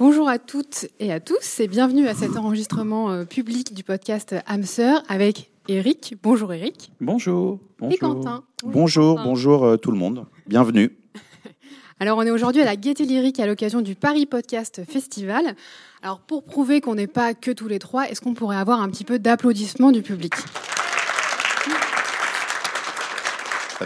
Bonjour à toutes et à tous et bienvenue à cet enregistrement euh, public du podcast Hamster avec Eric. Bonjour Eric. Bonjour. Et Quentin. Bonjour, bonjour euh, tout le monde. Bienvenue. Alors on est aujourd'hui à la Gaieté Lyrique à l'occasion du Paris Podcast Festival. Alors pour prouver qu'on n'est pas que tous les trois, est-ce qu'on pourrait avoir un petit peu d'applaudissements du public?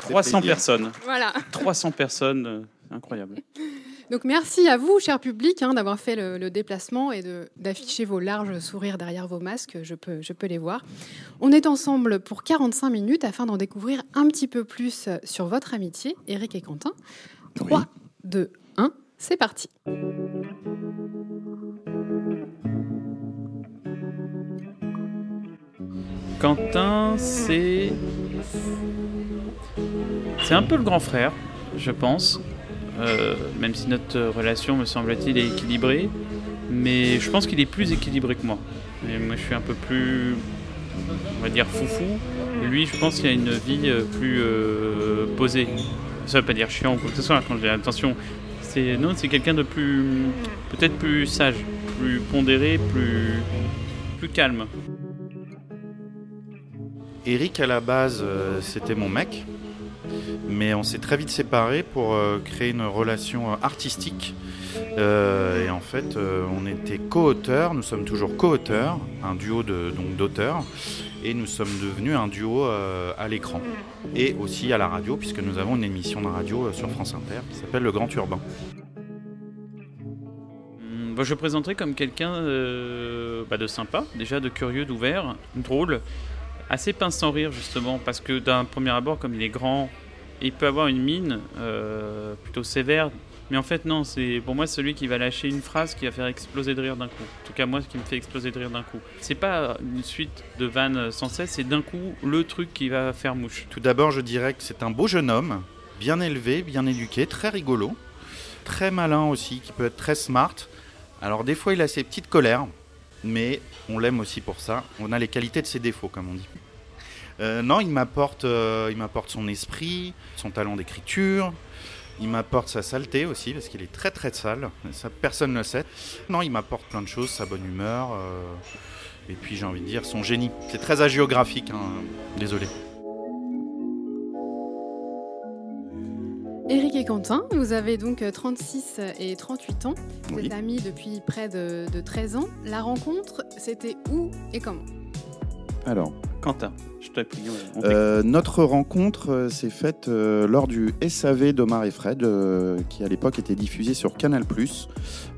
300 personnes. Voilà. 300 personnes, euh, incroyable. Donc merci à vous, cher public, hein, d'avoir fait le, le déplacement et d'afficher vos larges sourires derrière vos masques. Je peux, je peux les voir. On est ensemble pour 45 minutes afin d'en découvrir un petit peu plus sur votre amitié, Eric et Quentin. 3, 2, 1, c'est parti. Quentin, c'est. C'est un peu le grand frère, je pense. Euh, même si notre relation, me semble-t-il, est équilibrée. Mais je pense qu'il est plus équilibré que moi. Moi, je suis un peu plus. On va dire foufou. Lui, je pense qu'il a une vie euh, plus euh, posée. Ça veut pas dire chiant ou quoi que ce soit. Quand j'ai attention, c'est non, c'est quelqu'un de plus, peut-être plus sage, plus pondéré, plus, plus calme. Eric, à la base, c'était mon mec. Mais on s'est très vite séparés pour euh, créer une relation euh, artistique. Euh, et en fait, on était co-auteurs, nous sommes toujours co-auteurs, un duo de- donc d'auteurs. Et nous sommes devenus un duo à l'écran. Et aussi à la radio, puisque nous avons une émission de radio sur France Inter qui s'appelle Le Grand Urbain. Hum, bah, je le présenterai comme quelqu'un bah, de sympa, déjà de curieux, d'ouvert, drôle, assez pince sans rire justement, parce que d'un premier abord, comme il est grand, il peut avoir une mine euh, plutôt sévère. Mais en fait, non, c'est pour moi celui qui va lâcher une phrase qui va faire exploser de rire d'un coup. En tout cas, moi, ce qui me fait exploser de rire d'un coup. C'est pas une suite de vannes sans cesse, c'est d'un coup le truc qui va faire mouche. Tout d'abord, je dirais que c'est un beau jeune homme, bien élevé, bien éduqué, très rigolo, très malin aussi, qui peut être très smart. Alors des fois, il a ses petites colères, mais on l'aime aussi pour ça. On a les qualités de ses défauts, comme on dit. Euh, non, il m'apporte, euh, il m'apporte son esprit, son talent d'écriture. Il m'apporte sa saleté aussi, parce qu'il est très très sale. Ça, personne ne le sait. Non, il m'apporte plein de choses, sa bonne humeur. euh, et puis j'ai envie de dire son génie. C'est très agiographique, hein, désolé. Eric et Quentin, vous avez donc euh, 36 et 38 ans. Vous Oui. êtes amis depuis près de, de 13 ans. La rencontre, c'était où et comment? Alors, Quentin, je on t'écoute. Euh, notre rencontre euh, s'est faite euh, lors du SAV d'Omar et Fred, euh, qui à l'époque était diffusé sur Canal+.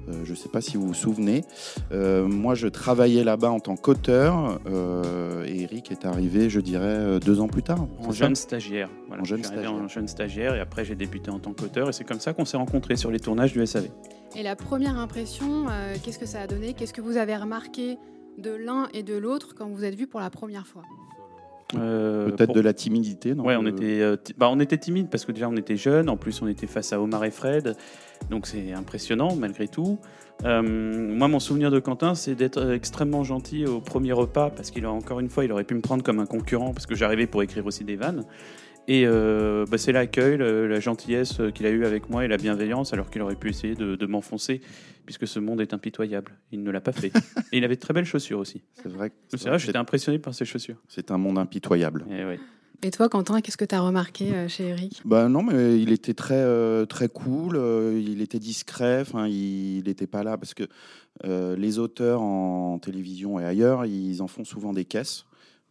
Euh, je ne sais pas si vous vous souvenez. Euh, moi, je travaillais là-bas en tant qu'auteur, euh, et Eric est arrivé, je dirais, euh, deux ans plus tard. En jeune stagiaire. Voilà, En jeune je suis arrivé stagiaire. en jeune stagiaire et après j'ai débuté en tant qu'auteur et c'est comme ça qu'on s'est rencontrés sur les tournages du SAV. Et la première impression, euh, qu'est-ce que ça a donné? Qu'est-ce que vous avez remarqué? De l'un et de l'autre quand vous êtes vus pour la première fois Euh, Peut-être pour- de la timidité, non Ouais, on Euh, était, euh, ti- bah, on était timide parce que déjà on était jeunes, en plus on était face à Omar et Fred, donc c'est impressionnant malgré tout. Euh, moi, mon souvenir de Quentin, c'est d'être extrêmement gentil au premier repas parce qu'il a encore une fois, il aurait pu me prendre comme un concurrent parce que j'arrivais pour écrire aussi des vannes. Et euh, bah, c'est l'accueil, la gentillesse euh, qu'il a eu avec moi et la bienveillance, alors qu'il aurait pu essayer de, de m'enfoncer, puisque ce monde est impitoyable. Il ne l'a pas fait. et il avait de très belles chaussures aussi. C'est vrai. que- C'est vrai, j'étais impressionné par ses chaussures. C'est un monde impitoyable. Et ouais. Et toi, Quentin, qu'est-ce que tu as remarqué euh, chez Eric? Bah non, mais il était très euh, très cool. euh, il était discret. Il n'était pas là parce que euh, les auteurs en télévision et ailleurs, ils en font souvent des caisses.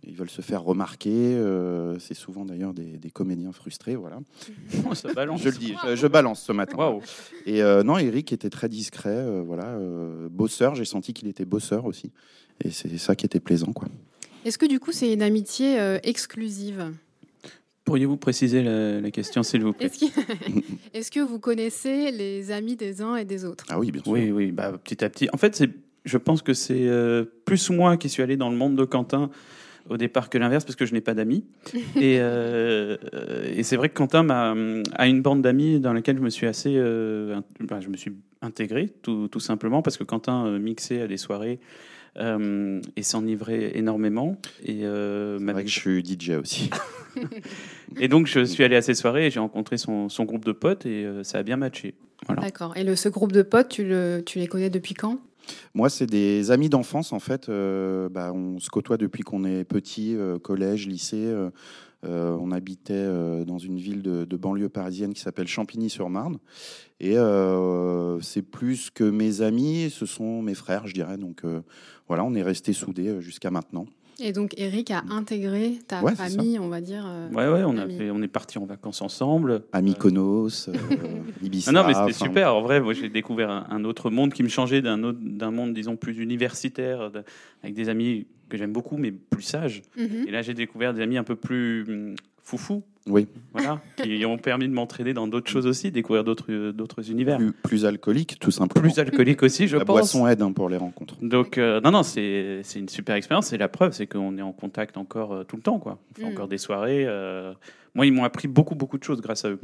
Ils veulent se faire remarquer. euh, c'est souvent d'ailleurs des, des comédiens frustrés, voilà. Oh, ça balance. Je le dis, je, je balance ce matin. Et euh, non, Eric était très discret, euh, voilà, euh, bosseur. J'ai senti qu'il était bosseur aussi. Et c'est ça qui était plaisant, quoi. Est-ce que du coup, c'est une amitié euh, exclusive? Pourriez-vous préciser la, la question, s'il vous plaît? Est-ce que... Vous connaissez les amis des uns et des autres? Ah oui, bien sûr. Oui, oui, bah, petit à petit. En fait, je pense que c'est euh, plus moi qui suis allé dans le monde de Quentin au départ que l'inverse parce que je n'ai pas d'amis. et, euh, et c'est vrai que Quentin m'a, a une bande d'amis dans laquelle je me suis assez, euh, ben, je me suis intégré tout, tout simplement parce que Quentin euh, mixait à des soirées euh, et s'enivrait énormément. Et, euh, vrai que je suis DJ aussi. et donc je suis allé à ces soirées et j'ai rencontré son, son groupe de potes et euh, ça a bien matché. Voilà. D'accord. Et le, ce groupe de potes, tu, le, tu les connais depuis quand? Moi, c'est des amis d'enfance, en fait. Euh, bah, on se côtoie depuis qu'on est petit, euh, collège, lycée. euh, on habitait dans une ville de, de banlieue parisienne qui s'appelle Champigny-sur-Marne. Et c'est plus que mes amis, ce sont mes frères, je dirais. Donc voilà, on est restés soudés jusqu'à maintenant. Et donc Eric a intégré ta Ouais, famille, on va dire. euh, Ouais, ouais, on, a fait, on est parti en vacances ensemble. À Mykonos, euh, Ibiza. Ah non, mais c'était enfin, super. En vrai, moi, j'ai découvert un, un autre monde qui me changeait d'un autre, d'un monde, disons, plus universitaire, de- avec des amis que j'aime beaucoup, mais plus sages. mhm. Et là, j'ai découvert des amis un peu plus foufou, Oui, voilà, qui ont permis de m'entraîner dans d'autres choses aussi, découvrir d'autres, euh, d'autres univers. plus, plus alcoolique, tout simplement. Plus alcooliques aussi, je La pense. boisson aide hein, pour les rencontres. Donc, euh, non, non, c'est, c'est une super expérience. Et la preuve, c'est qu'on est en contact encore euh, tout le temps, quoi. On fait Mm. encore des soirées. euh, Moi, ils m'ont appris beaucoup, beaucoup de choses grâce à eux.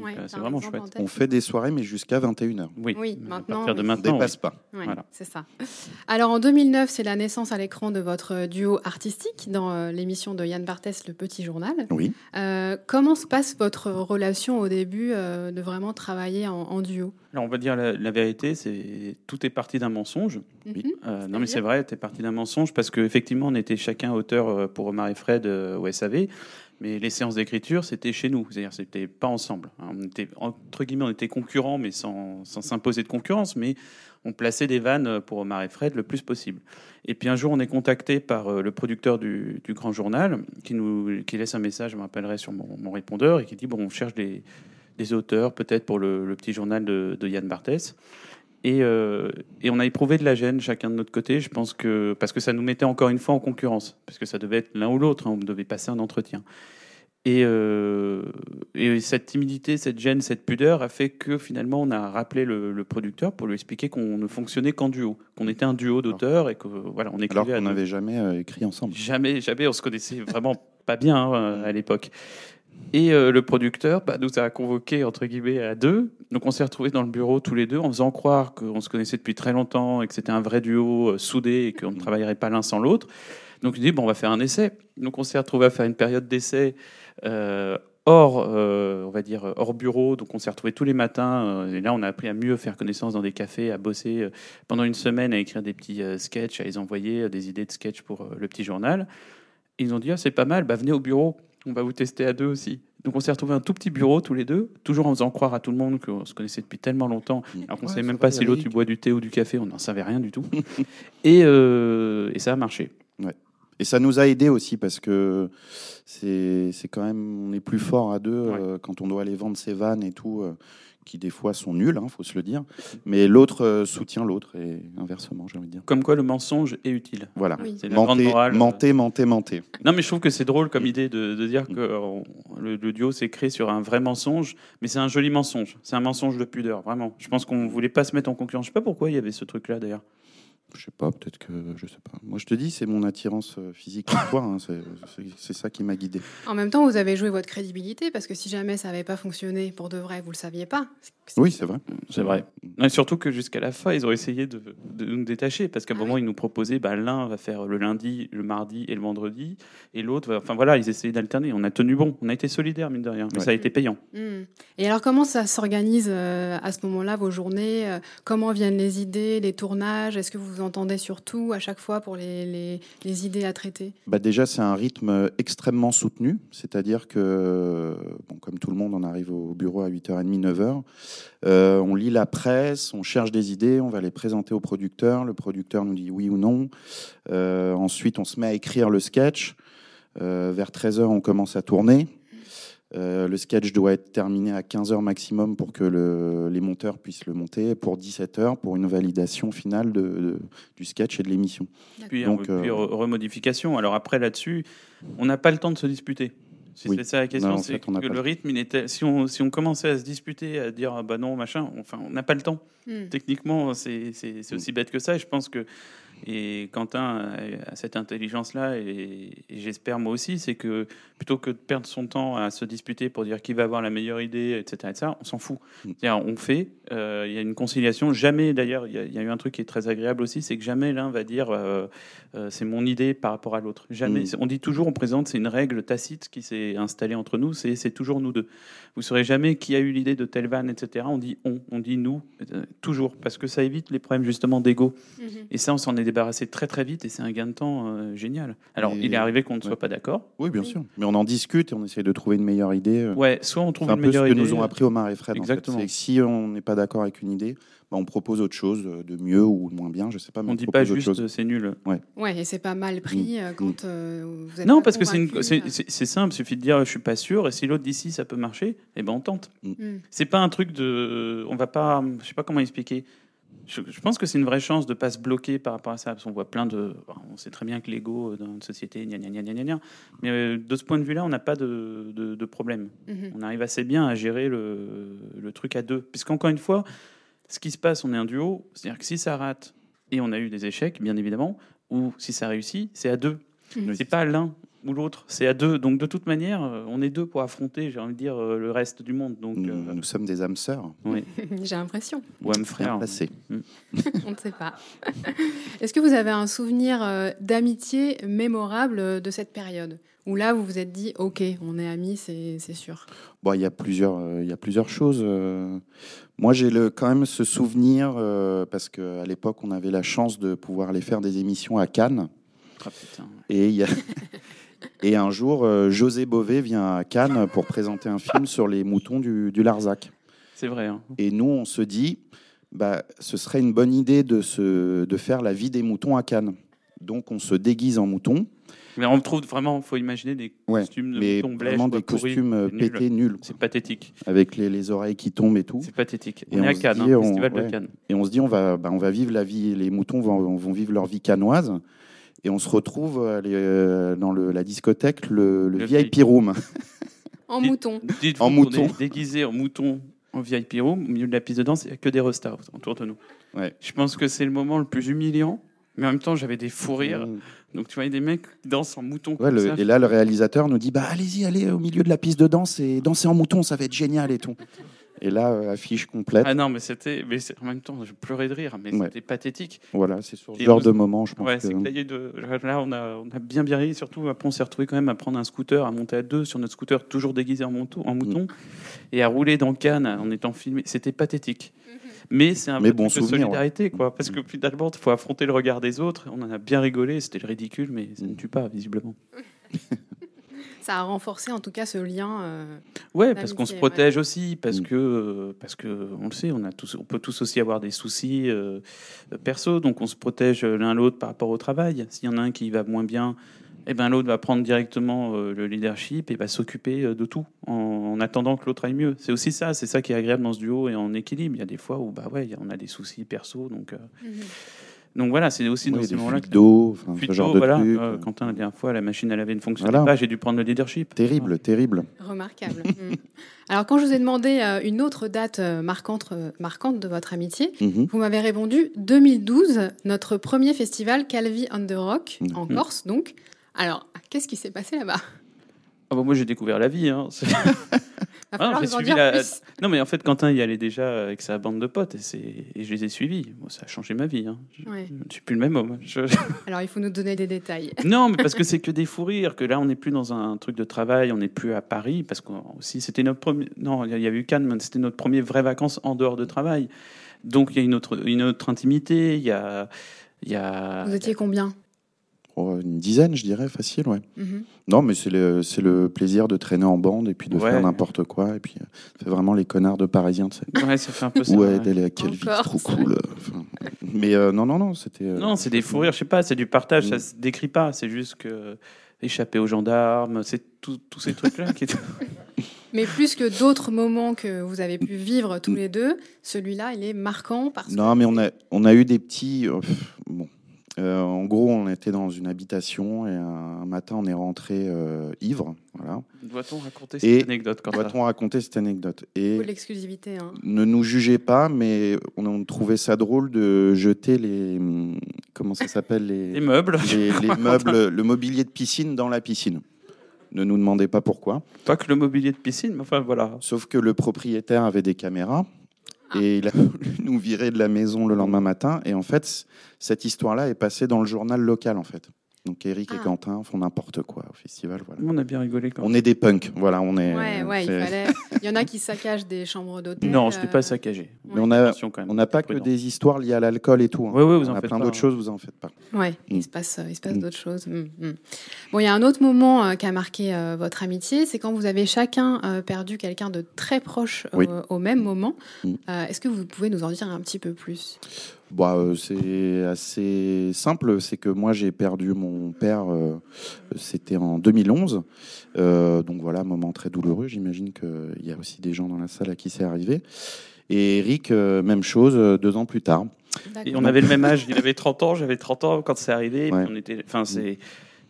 Ouais, euh, c'est vraiment chouette. On fait des soirées, mais jusqu'à 21h. Oui, Oui, à maintenant, partir de oui. On maintenant. dépasse oui. pas. Ouais, Voilà. c'est ça. Alors en 2009, c'est la naissance à l'écran de votre duo artistique dans euh, l'émission de Yann Barthès, Le Petit Journal. Oui. Euh, comment se passe votre relation au début euh, de vraiment travailler en, en duo? Alors, on va dire la, la vérité, c'est tout est parti d'un mensonge. Oui. Mhm. Euh, non, mais c'est vrai, t'es parti d'un mensonge parce qu'effectivement, on était chacun auteur pour Omar et Fred euh, au SAV, mais les séances d'écriture, c'était chez nous, c'est-à-dire c'était pas ensemble. hein. On était, entre guillemets, on était concurrents, mais sans s'imposer de concurrence, mais on plaçait des vannes pour Omar et Fred le plus possible. Et puis un jour, on est contacté par euh, le producteur du, Grand Journal qui nous qui laisse un message, je me rappellerai sur mon, répondeur, et qui dit bon, on cherche des, auteurs peut-être pour le, le petit journal de, de Yann Barthès. Et, euh, et on a éprouvé de la gêne chacun de notre côté, je pense que parce que ça nous mettait encore une fois en concurrence, parce que ça devait être l'un ou l'autre, hein, on devait passer un entretien. Et, euh, et cette timidité, cette gêne, cette pudeur a fait que finalement on a rappelé le, le producteur pour lui expliquer qu'on ne fonctionnait qu'en duo, qu'on était un duo d'auteurs et que voilà, on Alors écrivait à qu'on n'avait jamais euh, écrit ensemble. Jamais, jamais, on se connaissait vraiment pas bien hein, à l'époque. Et euh, le producteur bah, nous a convoqués entre guillemets à deux. Donc on s'est retrouvés dans le bureau tous les deux en faisant croire qu'on se connaissait depuis très longtemps et que c'était un vrai duo euh, soudé et qu'on ne travaillerait pas l'un sans l'autre. Donc il dit bon on va faire un essai. Donc on s'est retrouvés à faire une période d'essai euh, hors, on va dire hors bureau. Donc on s'est retrouvés tous les matins et là on a appris à mieux faire connaissance dans des cafés, à bosser pendant une semaine à écrire des petits sketchs, à les envoyer des idées de sketchs pour le petit journal. Ils ont dit ah, c'est pas mal, bah, venez au bureau, on va vous tester à deux aussi. Donc on s'est retrouvé un tout petit bureau tous les deux, toujours en faisant croire à tout le monde qu'on se connaissait depuis tellement longtemps, alors qu'on ne Ouais, savait même pas si l'autre boit du thé ou du café, on n'en savait rien du tout. et, euh, et ça a marché. Et ça nous a aidé aussi parce que c'est c'est quand même, on est plus fort à deux euh, quand on doit aller vendre ses vannes et tout, euh, qui des fois sont nuls, il faut se le dire. Mais l'autre euh, soutient l'autre et inversement, j'ai envie de dire. Comme quoi le mensonge est utile. Voilà. Oui. C'est la grande Mentez, morale. mentez, mentez, mentez. Non, mais je trouve que c'est drôle comme idée de, de dire que le, le duo s'est créé sur un vrai mensonge, mais c'est un joli mensonge. C'est un mensonge de pudeur, vraiment. Je pense qu'on voulait pas se mettre en concurrence. Je sais pas pourquoi il y avait ce truc-là d'ailleurs. Je sais pas, peut-être que je sais pas. Moi, je te dis, c'est mon attirance euh, physique pour toi. hein, c'est- ça qui m'a guidé. En même temps, vous avez joué votre crédibilité parce que si jamais ça n'avait pas fonctionné pour de vrai, vous le saviez pas. Oui, c'est vrai. C'est vrai. Et surtout que jusqu'à la fin, ils ont essayé de, de nous détacher parce qu'à un Ah moment, ils nous proposaient bah, l'un va faire le lundi, le mardi et le vendredi, et l'autre va. Enfin voilà, ils essayaient d'alterner. On a tenu bon, on a été solidaires, mine de rien, mais Ouais. ça a été payant. Hmm. Et alors, comment ça s'organise euh, à ce moment-là, vos journées? Euh, Comment viennent les idées, les tournages? Est-ce que vous vous entendez surtout à chaque fois pour les, les- idées à traiter Bah déjà, c'est un rythme extrêmement soutenu, c'est-à-dire que, bon, comme tout le monde, on arrive au bureau à 8h30, 9h. Euh, on lit la presse, on cherche des idées, on va les présenter au producteur. Le producteur nous dit oui ou non. Euh, ensuite, on se met à écrire le sketch. Euh, vers 13h, on commence à tourner. Euh, le sketch doit être terminé à 15h maximum pour que le- les monteurs puissent le monter, pour 17h, pour une validation finale de- de- du sketch et de l'émission. Puis, Donc, puis euh, re- remodification. Alors après, là-dessus, on n'a pas le temps de se disputer. Si Oui. c'est ça la question, Non, en c'est fait, on n'a que le rythme, il était. Si on, si on commençait à se disputer, à dire ah bah non, machin, enfin, on n'a pas le temps. Hmm. Techniquement, c'est c'est- c'est aussi bête que ça. Et je pense que Et Quentin a cette intelligence-là, et, j'espère moi aussi, c'est que plutôt que de perdre son temps à se disputer pour dire qui va avoir la meilleure idée, etc., etc. on s'en fout. Mm. On fait, euh, il y a une conciliation. Jamais, d'ailleurs, il y, a eu un truc qui est très agréable aussi, c'est que jamais l'un va dire euh, euh, c'est mon idée par rapport à l'autre. Jamais. Mm. On dit toujours, on présente, c'est une règle tacite qui s'est installée entre nous, c'est toujours nous deux. Vous saurez jamais qui a eu l'idée de telle vanne, etc. On dit on, on dit nous, toujours, parce que ça évite les problèmes justement d'ego. Mm-hmm. Et ça, on s'en est débarrassé très très vite et c'est un gain de temps euh, génial. Alors, il est arrivé qu'on ne soit pas d'accord. Oui, bien sûr. Mais on en discute et on essaie de trouver une meilleure idée. Euh. Ouais, soit on trouve une meilleure idée. C'est ce que nous ont appris Omar et Fred. Exactement. si on n'est pas d'accord avec une idée, bah, on propose autre chose de mieux ou de moins bien, je sais pas. Mais on ne dit pas juste c'est nul. Ouais. ouais, et c'est pas mal pris mm. euh, quand vous êtes Non, parce que c'est simple, il suffit de dire je suis pas sûr et si l'autre dit si ça peut marcher, et eh ben on tente. Mm. C'est pas un truc de, on va pas, je sais pas comment expliquer je, pense que c'est une vraie chance de ne pas se bloquer par rapport à ça. Parce qu'on voit plein de. On sait très bien que l'ego dans une société, gna, gna, gna, gna, mais euh, de ce point de vue-là, on n'a pas de, de, problème. Mhm. On arrive assez bien à gérer le, le truc à deux. Puisqu'encore une fois, ce qui se passe, on est un duo. C'est-à-dire que si ça rate, et on a eu des échecs, bien évidemment, ou si ça réussit, c'est à deux. Mhm. C'est pas l'un ou l'autre, c'est à deux. Donc de toute manière, euh, on est deux pour affronter, j'ai envie de dire, euh, le reste du monde. Donc, nous, euh, sommes des âmes sœurs. Oui. j'ai l'impression. Ou âmes frères. Mm. on ne sait pas. Est-ce que vous avez un souvenir d'amitié mémorable de cette période où là, vous vous êtes dit, OK, on est amis, c'est sûr? Bon, Il y, a plusieurs, il y a plusieurs choses. Moi, j'ai quand même ce souvenir, parce qu'à l'époque, on avait la chance de pouvoir aller faire des émissions à Cannes. Ah, et il y a... Et un jour, euh, José Bové vient à Cannes pour présenter un film sur les moutons du, Larzac. C'est vrai. Hein. Et nous, on se dit, bah, ce serait une bonne idée de, se, de faire la vie des moutons à Cannes. Donc, on se déguise en mouton. Mais on trouve vraiment, il faut imaginer des costumes de mais moutons vraiment des costumes euh, pétés nuls. C'est pathétique. Avec les, les, oreilles qui tombent et tout. C'est pathétique. Et on, est à Cannes, hein, festival de Cannes. Et on se dit, on va, bah, on va vivre la vie, les moutons vont, vont vivre leur vie canoise. Et on se retrouve euh, dans le, la discothèque, le, VIP room. En mouton. en mouton. déguisé en mouton en VIP room, au milieu de la piste de danse, il n'y a que des restas autour de nous. Ouais. Je pense que c'est le moment le plus humiliant, mais en même temps, j'avais des fous rires. Mmh. Donc, tu vois, des mecs qui dansent en mouton. et là, le réalisateur nous dit bah, Allez-y, allez au milieu de la piste de danse et dansez en mouton, ça va être génial et tout. Et là, euh, affiche complète. Ah non, mais c'était. Mais en même temps, je pleurais de rire, mais c'était pathétique. Voilà, c'est sur ce genre de moment, je pense. Ouais, c'est de... là, on a, on a bien bien ri. Surtout, après, on s'est retrouvé quand même à prendre un scooter, à monter à deux sur notre scooter, toujours déguisé en, mouton, en mouton, et à rouler dans Cannes en étant filmé. C'était pathétique. Mhm. Mais c'est un mais bon de solidarité, quoi. Parce que finalement, il faut affronter le regard des autres. On en a bien rigolé. C'était ridicule, mais ça ne tue pas, visiblement. ça a renforcé en tout cas ce lien. Euh, ouais, parce qu'on se protège aussi, parce mm. que euh, parce que on le sait, on a tous, on peut tous aussi avoir des soucis euh, perso, donc on se protège l'un l'autre par rapport au travail. S'il y en a un qui va moins bien, eh ben l'autre va prendre directement le leadership et va s'occuper de tout en, attendant que l'autre aille mieux. C'est aussi ça, c'est ça qui est agréable dans ce duo et en équilibre. Il y a des fois où bah ouais, on a des soucis perso, donc. Mm-hmm. Donc voilà, c'est aussi dans ces moments-là. d'eau, ce genre de voilà. trucs. Euh, Quentin, la dernière fois, la machine à laver ne fonctionnait pas, j'ai dû prendre le leadership. Terrible, terrible. Remarquable. Mm. Alors, quand je vous ai demandé euh, une autre date euh, marquante, marquante de votre amitié, mhm. vous m'avez répondu 2012, notre premier festival Calvi on the Rock, en mhm. Corse, donc. Alors, qu'est-ce qui s'est passé là-bas? Ah bah, moi j'ai découvert la vie. Hein. Ah, non mais en fait Quentin y allait déjà avec sa bande de potes et, et je les ai suivis. ça a changé ma vie. Hein. Je ne suis plus le même homme. Alors il faut nous donner des détails. non mais parce que c'est que des fous rires, que là on n'est plus dans un truc de travail, on n'est plus à Paris parce que aussi c'était notre premier. Non il y avait eu Cannes, mais c'était notre premier vraie vacances en dehors de travail. Donc il y a une autre, une autre intimité. Il y a, il y a. Vous étiez combien? Une dizaine, je dirais, facile, ouais. Mhm. Non, mais c'est le, c'est le plaisir de traîner en bande et puis de faire n'importe quoi. Et puis, euh, c'est vraiment les connards de Parisiens, tu sais. Ouais, ça fait un peu ça. Ouais, d'aller à quelle vie trop cool. mais euh, non, non, non, c'était. Euh, non, c'est des fous rires, je sais pas, c'est du partage, ça mm. se décrit pas. C'est juste que échapper aux gendarmes, c'est tous ces trucs-là qui. Mais plus que d'autres moments que vous avez pu vivre tous les deux, celui-là, il est marquant parce non, mais on a, on a eu des petits. bon, Euh, en gros, on était dans une habitation et un, matin, on est rentré euh, ivre. Voilà. Doit-on raconter Et cette anecdote quand Doit-on raconter cette anecdote Et l'exclusivité. hein. ne nous jugez pas, mais on a trouvé ça drôle de jeter les comment ça s'appelle les, Les meubles, les, les meubles, le mobilier de piscine dans la piscine. Ne nous demandez pas pourquoi. pas que le mobilier de piscine, mais enfin voilà. Sauf que le propriétaire avait des caméras et il a voulu nous virer de la maison le lendemain matin. Et en fait, cette histoire-là est passée dans le journal local, en fait. Donc Eric et Ah. Quentin font n'importe quoi au festival. Voilà. On a bien rigolé quand On est des punks, voilà. On est. Ouais, ouais, il fallait. Il y en a qui saccagent des chambres d'hôtel. Non, je euh, pas saccagé. Mais on a, Attention quand même. on n'a pas que des histoires liées à l'alcool et tout. hein. Ouais, ouais, vous on en a faites plein d'autres hein. choses, vous en faites pas. Ouais, Mm. il se passe, il se passe Mm. d'autres choses. Mm, mm. Bon, il y a un autre moment euh, qui a marqué euh, votre amitié, c'est quand vous avez chacun euh, perdu quelqu'un de très proche euh, Oui. au même moment. Mm. Euh, Est-ce que vous pouvez nous en dire un petit peu plus? Bah, euh, c'est assez simple. C'est que moi, j'ai perdu mon père. euh, C'était en 2011. Euh, donc voilà, moment très douloureux. J'imagine qu'il y a aussi des gens dans la salle à qui c'est arrivé. Et Eric, euh, même chose, euh, deux ans plus tard. Et on avait le même âge. Il avait 30 ans, j'avais 30 ans quand c'est arrivé. et puis Ouais. on était... Enfin, c'est...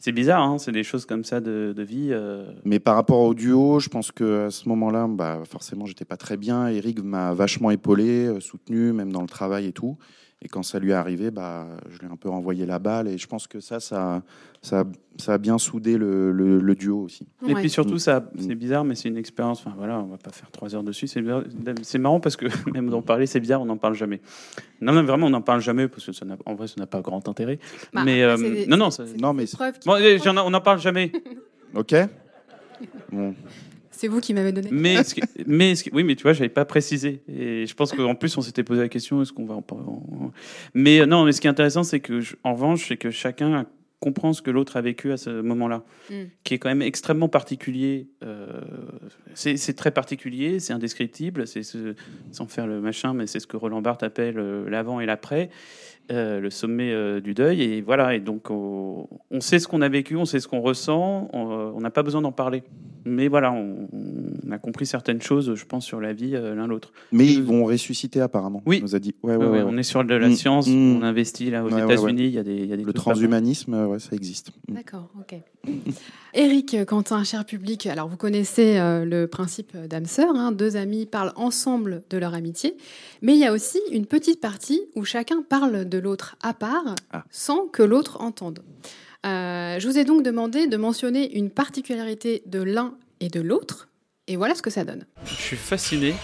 C'est bizarre, hein, c'est des choses comme ça de, de vie. euh, Mais par rapport au duo, je pense que à ce moment-là, bah, forcément, j'étais pas très bien. Eric m'a vachement épaulé, soutenu, même dans le travail et tout. Et quand ça lui est arrivé, bah, je lui ai un peu renvoyé la balle. Et je pense que ça, ça, ça, ça a bien soudé le, le- le duo aussi. Et Ouais. puis surtout, ça, Mm. c'est bizarre, mais c'est une expérience. Enfin voilà, on va pas faire trois heures dessus. C'est marrant parce que même d'en parler, c'est bizarre, on n'en parle jamais. Non, non, vraiment, on n'en parle jamais parce que ça n'a- en vrai, ça n'a pas grand intérêt. Bah, mais euh, des- non, non, ça- c'est Non, mais Bon, eh, on n'en parle jamais. Ok Bon. C'est vous qui m'avez donné. Mais, oui, mais tu vois, j'avais pas précisé. Et je pense qu'en plus, on s'était posé la question est-ce qu'on va en parler Mais euh, non, mais ce qui est intéressant, c'est que, je- en revanche, c'est que chacun comprend ce que l'autre a vécu à ce moment-là, Mm. qui est quand même extrêmement particulier. Euh, c'est c'est très particulier, c'est indescriptible, c'est ce- sans faire le machin, mais c'est ce que Roland Barthes appelle euh, l'avant et l'après. Euh, le sommet euh, du deuil et voilà et donc on, on sait ce qu'on a vécu on sait ce qu'on ressent on euh, n'a pas besoin d'en parler mais voilà on, on a compris certaines choses je pense sur la vie euh, l'un l'autre Mais ils vont ressusciter apparemment. Oui. On nous a dit. Ouais, ouais, Ouais, ouais, ouais, ouais. on est sur de la Mm, science mm. on investit là aux États-Unis il y a des il y a des Le transhumanisme, ouais, ça existe. Mm. D'accord, ok. Eric, Quentin, cher public, alors vous connaissez euh, le principe d'âme-sœur, hein, deux amis parlent ensemble de leur amitié, mais il y a aussi une petite partie où chacun parle de l'autre à part, Ah. sans que l'autre entende. Euh, je vous ai donc demandé de mentionner une particularité de l'un et de l'autre, et voilà ce que ça donne. Je suis fasciné.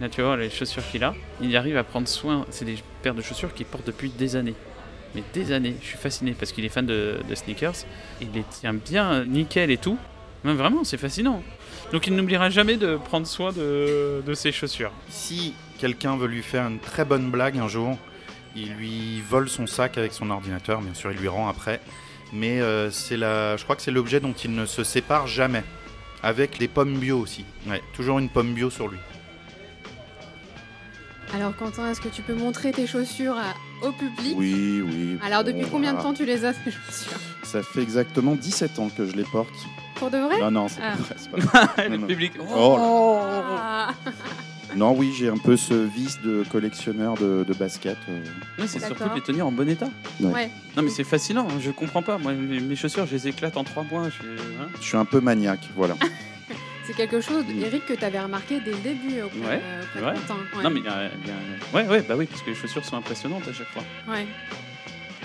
Là, tu vois, les chaussures qu'il a, il arrive à prendre soin. C'est des paires de chaussures qu'il porte depuis des années. Mais des années. Je suis fasciné parce qu'il est fan de, de sneakers. Il les tient bien nickel et tout. Mais vraiment, c'est fascinant. Donc, il n'oubliera jamais de prendre soin de, de ses chaussures. Si quelqu'un veut lui faire une très bonne blague un jour, il lui vole son sac avec son ordinateur, bien sûr, il lui rend après. Mais euh, c'est la, je crois que c'est l'objet dont il ne se sépare jamais. Avec des pommes bio aussi. Ouais, toujours une pomme bio sur lui. Alors Quentin, est-ce que tu peux montrer tes chaussures à- au public? Oui, oui. Alors bon, depuis combien de temps tu les as ces chaussures? Ça fait exactement 17 ans que je les porte. Pour de vrai? Non, non, c'est Ah. pas vrai. c'est pas vrai. le non. public. Oh. Ah. Non, oui, j'ai un peu ce vice de collectionneur de, de basket. euh. Ouais, c'est D'accord. surtout de les tenir en bon état. Ouais. Non, mais c'est fascinant. hein, Je comprends pas. Moi, mes mes chaussures, je les éclate en trois mois. Je, hein. Je suis un peu maniaque, voilà. C'est quelque chose, Mm. Eric, que tu avais remarqué dès le début auprès, Ouais, euh, auprès c'est de. Quentin. Ouais. Non, mais il y a, il y a- Ouais, ouais, bah oui, parce que les chaussures sont impressionnantes à chaque fois. Ouais.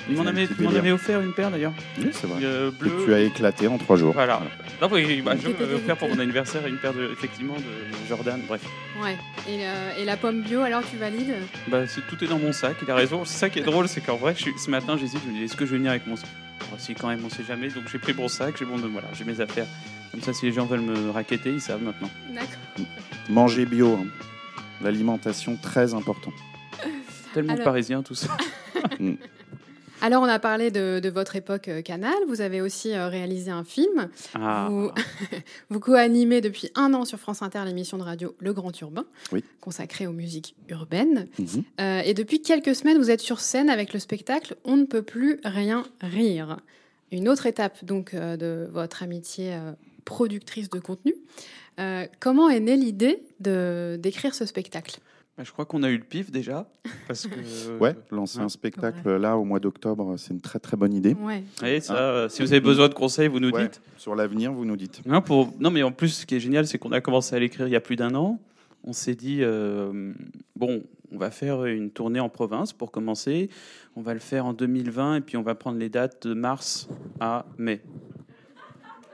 Il m'en avait, m'en offert une paire d'ailleurs. Oui, c'est vrai. Euh, Que bleu. tu as éclaté en trois jours. Voilà. Non, oui, bah, je m'avais offert pour mon anniversaire une paire de, effectivement, de Jordan. Bref, ouais. Et, euh, et la pomme bio, alors tu valides? Bah, c'est- tout est dans mon sac. Il a raison. C'est ça qui est drôle, c'est qu'en vrai, je suis- ce matin, j'hésite. Je me dis, est-ce que je vais venir avec mon sac? Si quand même, on sait jamais. Donc j'ai pris mon sac, j'ai mon, voilà, j'ai mes affaires. Comme ça, si les gens veulent me raqueter, ils savent maintenant. D'accord. Manger bio. hein. L'alimentation, très important. Tellement Alors- parisien tout ça. Alors on a parlé de, de votre époque euh, Canal, vous avez aussi euh, réalisé un film. Ah. Vous, vous co-animez depuis un an sur France Inter l'émission de radio Le Grand Urbain, Oui. consacrée aux musiques urbaines. Mhm. Euh, et depuis quelques semaines, vous êtes sur scène avec le spectacle On ne peut plus rien rire. Une autre étape donc euh, de votre amitié euh, productrice de contenu. Comment est née l'idée d'écrire ce spectacle? Je crois qu'on a eu le pif déjà. Parce que, Ouais, lancer ouais. un spectacle là au mois d'octobre, c'est une très très bonne idée. Ouais. Et ça, euh, si vous avez besoin de conseils, vous nous Ouais, dites. Sur l'avenir, vous nous dites. Non, pour... non, mais en plus, ce qui est génial, c'est qu'on a commencé à l'écrire il y a plus d'un an. On s'est dit, euh, bon, on va faire une tournée en province pour commencer. On va le faire en 2020 et puis on va prendre les dates de mars à mai.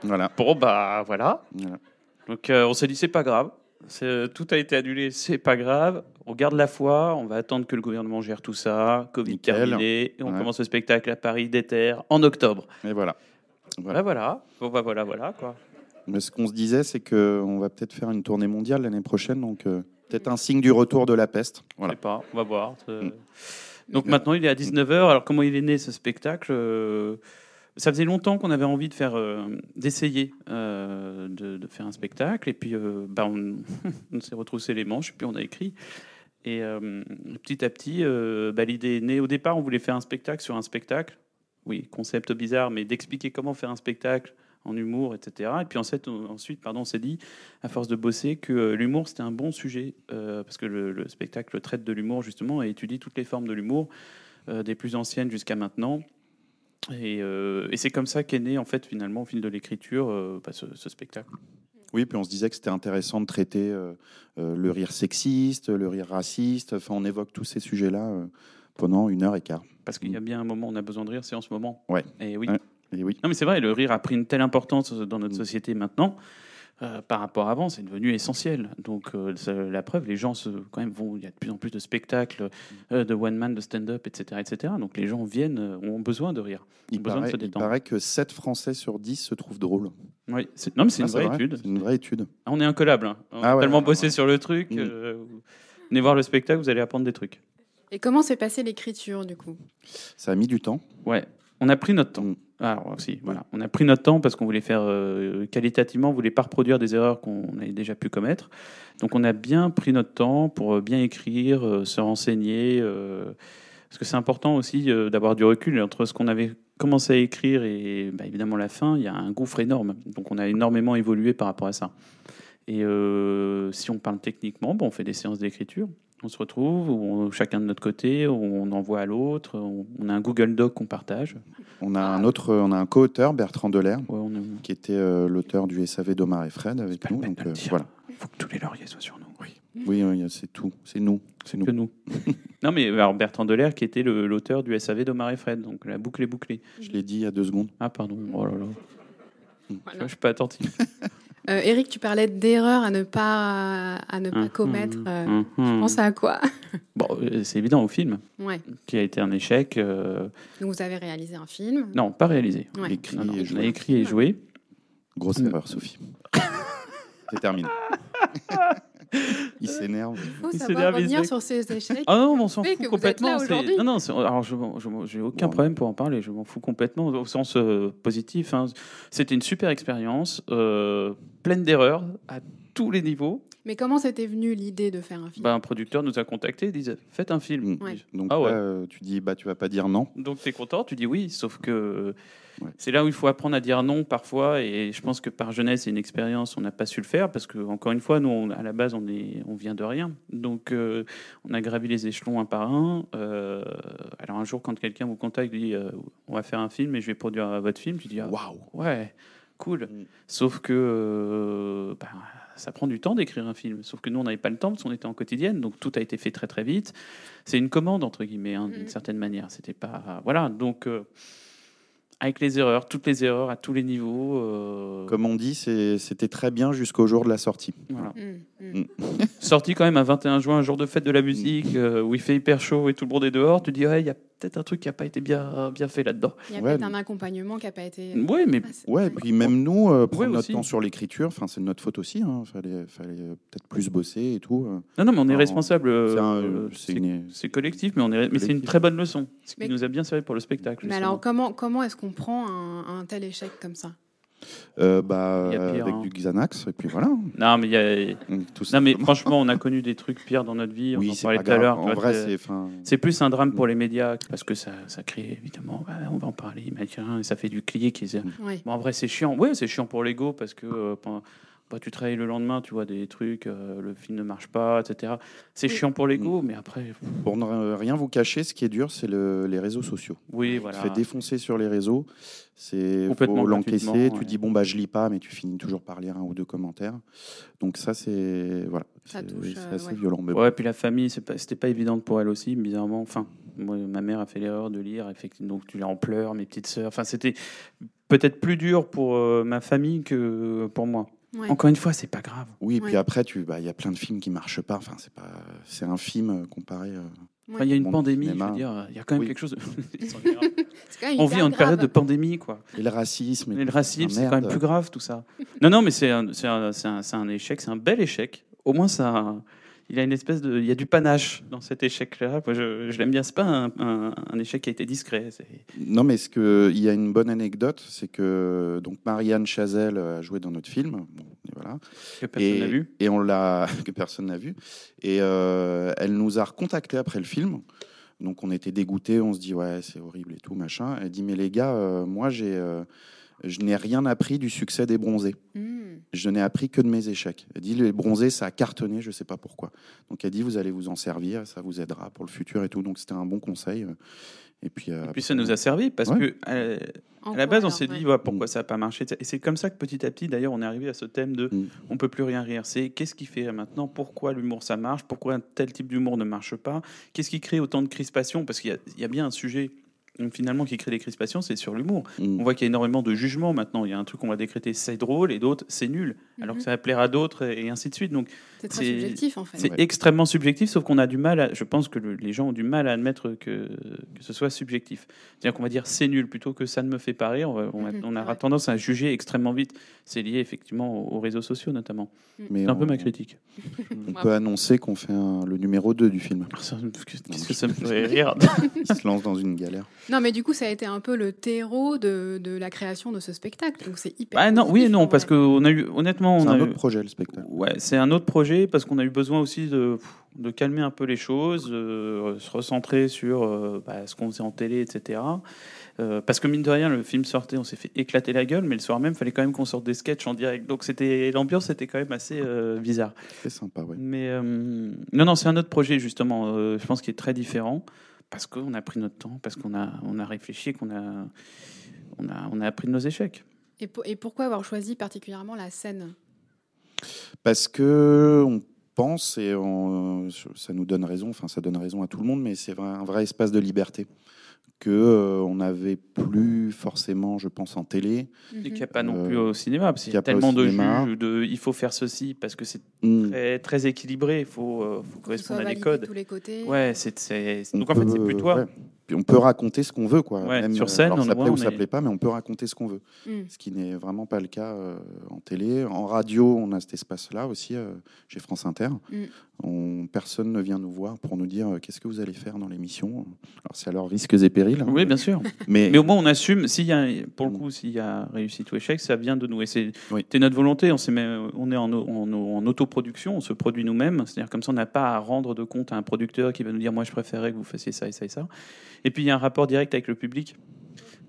Voilà. Bon, bah voilà. Voilà. Donc euh, on s'est dit, c'est pas grave. C'est- Tout a été annulé, c'est pas grave. On garde la foi, on va attendre que le gouvernement gère tout ça. Covid Nickel. terminé. Et on Ouais. commence le spectacle à Paris d'Ether en octobre. Et voilà. Voilà, voilà. Bon, bah voilà, voilà, quoi. Mais ce qu'on se disait, c'est qu'on va peut-être faire une tournée mondiale l'année prochaine, donc euh, peut-être un signe du retour de la peste. Je Voilà. sais pas, on va voir. Euh, Mm. Donc maintenant, il est à 19h. Alors, comment il est né ce spectacle Euh, Ça faisait longtemps qu'on avait envie de faire, euh, d'essayer euh, de, faire un spectacle. Et puis, euh, bah, on, s'est retroussé les manches, puis on a écrit. Et euh, petit à petit, bah, l'idée est née. Au départ, on voulait faire un spectacle sur un spectacle. Oui, concept bizarre, mais d'expliquer comment faire un spectacle en humour, etc. Et puis ensuite, on, ensuite pardon, on s'est dit, à force de bosser, que l'humour, c'était un bon sujet, parce que le, le spectacle traite de l'humour, justement, et étudie toutes les formes de l'humour, des plus anciennes jusqu'à maintenant. Et, euh, et c'est comme ça qu'est né, en fait, finalement, au fil de l'écriture, euh, bah, ce, ce spectacle. Oui, puis on se disait que c'était intéressant de traiter euh, le rire sexiste, le rire raciste. Enfin, on évoque tous ces sujets-là pendant une heure et quart. Parce qu'il y a bien un moment où on a besoin de rire, c'est en ce moment. Ouais. Et oui. Ouais. Et oui. Non, mais c'est vrai, le rire a pris une telle importance dans notre Mm. société maintenant. Euh, par rapport à avant, c'est devenu essentiel. Donc, euh, la preuve, les gens se, quand même vont. Il y a de plus en plus de spectacles, euh, de one man, de stand-up, etc., etc. Donc, les gens viennent, ont besoin de rire. Il besoin de paraît, se il paraît que 7 Français sur 10 se trouvent drôles. Oui, c'est- non, mais c'est Ah, une vraie vrai, étude. C'est une vraie étude. Ah, On est incollable. hein. On Ah a ouais, tellement ouais, bossé ouais. sur le truc. Mm. euh, venez voir le spectacle, vous allez apprendre des trucs. Et comment s'est passée l'écriture du coup? Ça a mis du temps. Ouais, on a pris notre temps. Mm. Alors, si, voilà. On a pris notre temps parce qu'on voulait faire euh, qualitativement, on voulait pas reproduire des erreurs qu'on avait déjà pu commettre. Donc, on a bien pris notre temps pour euh, bien écrire, euh, se renseigner. parce que c'est important aussi d'avoir du recul entre ce qu'on avait commencé à écrire et bah, évidemment la fin. Il y a un gouffre énorme. Donc, on a énormément évolué par rapport à ça. Et si on parle techniquement, on fait des séances d'écriture. On se retrouve, on- chacun de notre côté, on envoie à l'autre. On, on a un Google Doc qu'on partage. On a un autre, on a un co-auteur, Bertrand Delair, Ouais, qui était euh, l'auteur du SAV d'Omar et Fred avec nous. Donc euh, voilà. faut que tous les lauriers soient sur nous. Oui. Oui, oui, c'est tout. C'est nous. C'est nous. Que nous. non, mais alors Bertrand Delair, qui était l'auteur du SAV d'Omar et Fred, donc la boucle est bouclée. Je l'ai dit il y a deux secondes. Ah, pardon. Oh là là. Voilà. Je suis pas attentif. Euh, Eric, tu parlais d'erreurs à ne pas, à ne pas commettre. euh, Tu hum. penses à quoi? Bon, euh, c'est évident au film, Ouais. qui a été un échec. euh, Donc vous avez réalisé un film? Non, pas réalisé. Ouais. Écrit Non, non, et on a joué. écrit et joué. Grosse Mm. erreur, Sophie. c'est terminé. il s'énerve. Il faut Il savoir revenir sur ces échecs. Ah non, mais on s'en fout complètement. Non, non, alors je, j'ai aucun Bon. problème pour en parler. Je m'en fous complètement au sens euh, positif. hein. C'était une super expérience, euh, pleine d'erreurs à tous les niveaux. Mais comment c'était venu l'idée de faire un film Bah, un producteur nous a contactés, il disait faites un film. Ouais. Donc Ah ouais. là, euh, tu dis, bah, tu vas pas dire non. Donc tu es content, tu dis oui, sauf que euh, Ouais. c'est là où il faut apprendre à dire non parfois. Et je pense que par jeunesse et une expérience, on n'a pas su le faire parce que encore une fois, nous on- à la base on est, on vient de rien. Donc euh, on a gravi les échelons un par un. Euh, alors un jour, quand quelqu'un vous contacte, dit euh, on va faire un film et je vais produire votre film, tu dis ah, Waouh. ouais, cool. Mm. Sauf que euh, bah, ça prend du temps d'écrire un film. Sauf que nous, on n'avait pas le temps parce qu'on était en quotidienne, donc tout a été fait très très vite. C'est une commande entre guillemets, hein, d'une Mhm. certaine manière. C'était pas voilà. Donc euh, avec les erreurs, toutes les erreurs à tous les niveaux. euh, Comme on dit, c'était très bien jusqu'au jour de la sortie. voilà. Mm, mm. Sorti quand même un 21 juin, un jour de fête de la musique, euh, où il fait hyper chaud et tout le monde est dehors. Tu dis ouais, il y a peut-être un truc qui a pas été bien bien fait là-dedans. Il y a Ouais, peut-être un accompagnement qui n'a pas été. Ouais, mais Ah, Ouais, et puis même nous, euh, prendre Ouais, notre temps sur l'écriture, enfin, c'est de notre faute aussi. Il fallait, fallait euh, peut-être plus bosser et tout. euh. non, non, mais on est responsable. euh, c'est un- euh, une- collectif, mais on est mais c'est une très bonne leçon, ce qui Mais- nous a bien servi pour le spectacle. Mais justement. alors, comment, comment est-ce qu'on prend un, un tel échec comme ça? Euh, bah, Il y a pire, avec hein. du Xanax, et puis voilà. Non, mais il y a- Tout Non mais franchement, on a connu des trucs pires dans notre vie. On oui, en c'est parlait tout à l'heure. C'est- plus un drame pour les médias parce que ça, ça crée évidemment. bah, on va en parler, ça fait du clic. Et c'est- Oui. bon, en vrai, c'est chiant. Oui, c'est chiant pour l'ego parce que euh, pendant- bah, tu travailles le lendemain, tu vois des trucs, euh, le film ne marche pas, etc. C'est Oui. chiant pour l'ego, mais après, Pour ne rien vous cacher, ce qui est dur, c'est le- les réseaux sociaux. oui, Tu voilà. te fais défoncer sur les réseaux, c'est Complètement l'encaisser. gratuitement, Tu ouais. dis bon bah je lis pas, mais tu finis toujours par lire un ou deux commentaires. Donc ça c'est voilà, Ça c'est touche, c'est euh, assez ouais. violent. Mais bon. Ouais, puis la famille, c'est pas- c'était pas évident pour elle aussi, bizarrement. Enfin, moi, ma mère a fait l'erreur de lire, effectivement, donc tu l'as en pleurs, mes petites sœurs. Enfin, c'était peut-être plus dur pour euh, ma famille que pour moi. Ouais. Encore une fois, c'est pas grave. Oui, et Ouais. puis après tu bah il y a plein de films qui marchent pas. Enfin c'est pas c'est un film euh, comparé. euh, Enfin, il y a une pandémie, je cinéma. veux dire, il y a quand même Oui. quelque chose. quand même On vit en une période de pandémie, quoi. Et le racisme. Et le racisme, c'est quand même plus grave, tout ça. Non, non, mais c'est un, c'est un, c'est un- c'est un échec, c'est un bel échec. Au moins, ça, il a une espèce de, il y a du panache dans cet échec-là. Je, je l'aime bien. C'est pas un, un- un échec qui a été discret. Non, mais ce que il y a une bonne anecdote, c'est que donc Marianne Chazelle a joué dans notre film. Bon, et voilà. Que personne n'a vu. et on l'a que personne n'a vu. Et euh, elle nous a recontacté après le film. Donc on était dégoûtés, on se dit ouais c'est horrible et tout machin. Elle dit mais les gars, euh, moi j'ai euh, je n'ai rien appris du succès des bronzés. Hmm. Je n'ai appris que de mes échecs. Elle dit les bronzés ça a cartonné, je sais pas pourquoi. Donc elle dit vous allez vous en servir, ça vous aidera pour le futur et tout. Donc c'était un bon conseil. Et puis, euh, Et puis ça nous a servi parce Ouais. que euh, à la base on s'est ouais. dit voilà, pourquoi ça n'a pas marché. Et c'est comme ça que petit à petit d'ailleurs on est arrivé à ce thème de Mm. on peut plus rien rire. C'est qu'est-ce qui fait maintenant Pourquoi l'humour ça marche Pourquoi un tel type d'humour ne marche pas Qu'est-ce qui crée autant de crispations Parce qu'il y a- il y, a bien un sujet finalement qui crée des crispations, c'est sur l'humour. Mm. On voit qu'il y a énormément de jugements maintenant. Il y a un truc qu'on va décréter c'est drôle et d'autres c'est nul, alors que Mhm. ça va plaire à d'autres et ainsi de suite. Donc C'est très c'est- subjectif en fait. c'est Ouais. extrêmement subjectif, sauf qu'on a du mal. À, je pense que le- les gens ont du mal à admettre que, que ce soit subjectif. C'est-à-dire qu'on va dire c'est nul plutôt que ça ne me fait pas rire. On, va- on a- Mhm, on aura tendance à juger extrêmement vite. C'est lié effectivement aux, aux réseaux sociaux notamment. Mais C'est un peu ma critique. On peut annoncer qu'on fait un- le numéro 2 du film. Ça, Qu'est-ce que ça me ferait rire Il se lance dans une galère. Non, mais du coup, ça a été un peu le terreau de, de la création de ce spectacle. Donc c'est hyper. Bah non, oui et non, parce qu'on a eu, honnêtement, on C'est a un eu- autre projet, le spectacle. Ouais, c'est un autre projet parce qu'on a eu besoin aussi de, de calmer un peu les choses, euh, se recentrer sur euh, bah, ce qu'on faisait en télé, etc. Euh, parce que mine de rien, le film sortait, on s'est fait éclater la gueule, mais le soir même, il fallait quand même qu'on sorte des sketchs en direct. Donc c'était l'ambiance était quand même assez euh, bizarre. C'est sympa, ouais. Mais euh, non, non, c'est un autre projet justement. euh, je pense qui est très différent parce qu'on a pris notre temps, parce qu'on a, on a réfléchi, qu'on a, on a, on a appris de nos échecs. Et, pour- et pourquoi avoir choisi particulièrement la scène? Parce que on pense et on- ça nous donne raison, enfin ça donne raison à tout le monde, mais c'est vrai- un vrai espace de liberté que euh, on n'avait plus forcément, je pense, en télé. Et qu'il n'y Mhm. a pas non Euh, plus au cinéma, parce qu'il y a tellement de juges, de il faut faire ceci, parce que c'est Mm. très, très équilibré, il faut, euh, faut correspondre à des codes. tous les côtés. Ouais, c'est, c'est- On donc en fait, c'est toi. ouais. On peut raconter ce qu'on veut, quoi. Ouais, sur scène, alors, on ça voit, plaît ou on ça est- plaît pas, mais on peut raconter ce qu'on veut. Mm. Ce qui n'est vraiment pas le cas euh, en télé. En radio, on a cet espace-là aussi euh, chez France Inter. Mm. On, personne ne vient nous voir pour nous dire euh, qu'est-ce que vous allez faire dans l'émission. Alors c'est à leurs risques et périls. hein. Oui, bien sûr. mais, Mais au moins, on assume. S'il y a, pour le Mm. coup, s'il y a réussite ou échec, ça vient de nous. Et c'est, Oui. notre volonté. On, s'est met- on est en, en, en autoproduction, on se produit nous-mêmes. C'est-à-dire comme ça, on n'a pas à rendre de compte à un producteur qui va nous dire Moi, je préférerais que vous fassiez ça et ça et ça. Et puis, il y a un rapport direct avec le public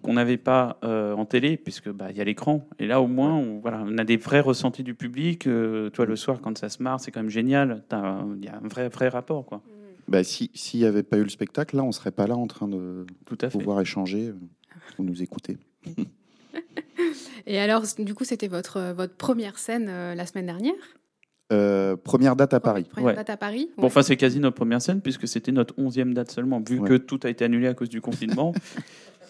qu'on n'avait pas euh, en télé, puisque bah, il y a l'écran. Et là, au moins, on, voilà, on a des vrais ressentis du public. Euh, toi, le soir, quand ça se marre, c'est quand même génial. Il y a un vrai, vrai rapport, quoi. bah, si- s'il n'y avait pas eu le spectacle, là, on serait pas là en train de Tout à fait. pouvoir échanger euh, ou nous écouter. Et alors, du coup, c'était votre, euh, votre première scène euh, la semaine dernière? Euh, première date à Paris. Première Ouais. date à Paris Bon, enfin, c'est quasi notre première scène, puisque c'était notre onzième date seulement, vu Ouais. que tout a été annulé à cause du confinement.